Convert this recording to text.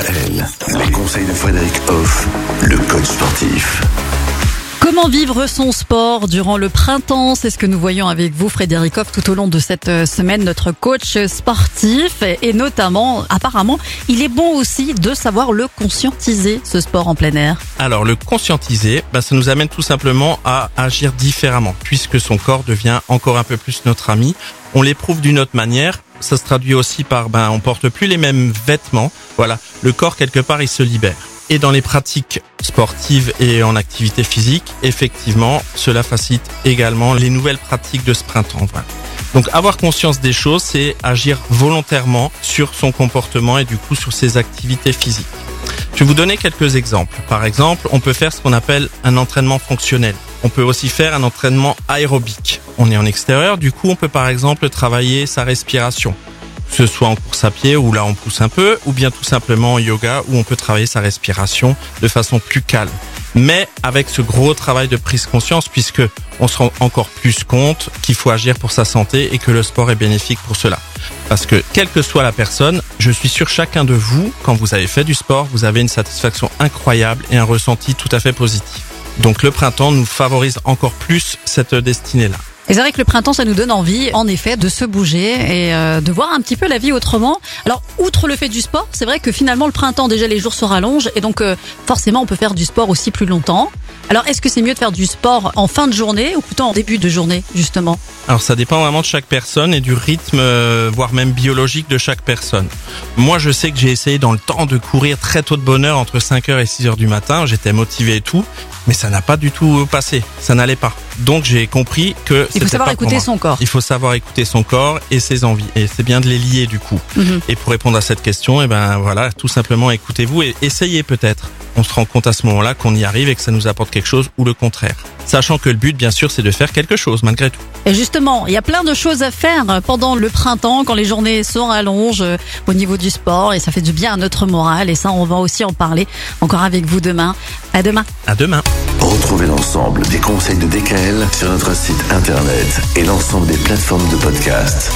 DKL, les conseils de Frédéric Hoff, le coach sportif. Comment vivre son sport durant le printemps? C'est ce que nous voyons avec vous, Frédéric Hoff, tout au long de cette euh, semaine, notre coach sportif. Et notamment, apparemment, il est bon aussi de savoir le conscientiser, ce sport en plein air. Alors, le conscientiser, bah, ça nous amène tout simplement à agir différemment, puisque son corps devient encore un peu plus notre ami. On l'éprouve d'une autre manière. Ça se traduit aussi par, ben, on porte plus les mêmes vêtements. Voilà. Le corps, quelque part, il se libère. Et dans les pratiques sportives et en activité physique, effectivement, cela facilite également les nouvelles pratiques de ce printemps. Donc avoir conscience des choses, c'est agir volontairement sur son comportement et du coup sur ses activités physiques. Je vais vous donner quelques exemples. Par exemple, on peut faire ce qu'on appelle un entraînement fonctionnel. On peut aussi faire un entraînement aérobique. On est en extérieur, du coup on peut par exemple travailler sa respiration ce soit en course à pied où là on pousse un peu, ou bien tout simplement en yoga où on peut travailler sa respiration de façon plus calme. Mais avec ce gros travail de prise conscience puisque on se rend encore plus compte qu'il faut agir pour sa santé et que le sport est bénéfique pour cela. Parce que quelle que soit la personne, je suis sûr chacun de vous, quand vous avez fait du sport, vous avez une satisfaction incroyable et un ressenti tout à fait positif. Donc le printemps nous favorise encore plus cette destinée-là. Et c'est vrai que le printemps, ça nous donne envie, en effet, de se bouger et euh, de voir un petit peu la vie autrement. Alors, outre le fait du sport, c'est vrai que finalement, le printemps, déjà, les jours se rallongent et donc, euh, forcément, on peut faire du sport aussi plus longtemps. Alors, est-ce que c'est mieux de faire du sport en fin de journée ou plutôt en début de journée, justement Alors, ça dépend vraiment de chaque personne et du rythme, euh, voire même biologique de chaque personne. Moi, je sais que j'ai essayé dans le temps de courir très tôt de bonne heure, entre 5h et 6h du matin. J'étais motivé et tout, mais ça n'a pas du tout passé. Ça n'allait pas. Donc, j'ai compris que il faut savoir pas écouter son corps. Il faut savoir écouter son corps et ses envies. Et c'est bien de les lier du coup. Mhm. Et pour répondre à cette question, eh ben voilà, tout simplement écoutez-vous et essayez peut-être. On se rend compte à ce moment-là qu'on y arrive et que ça nous apporte quelque chose ou le contraire. Sachant que le but, bien sûr, c'est de faire quelque chose malgré tout. Et justement, il y a plein de choses à faire pendant le printemps, quand les journées se rallongent euh, au niveau du sport, et ça fait du bien à notre morale. Et ça, on va aussi en parler encore avec vous demain. À demain. À demain. Retrouvez l'ensemble des conseils de DKL sur notre site internet et l'ensemble des plateformes de podcast.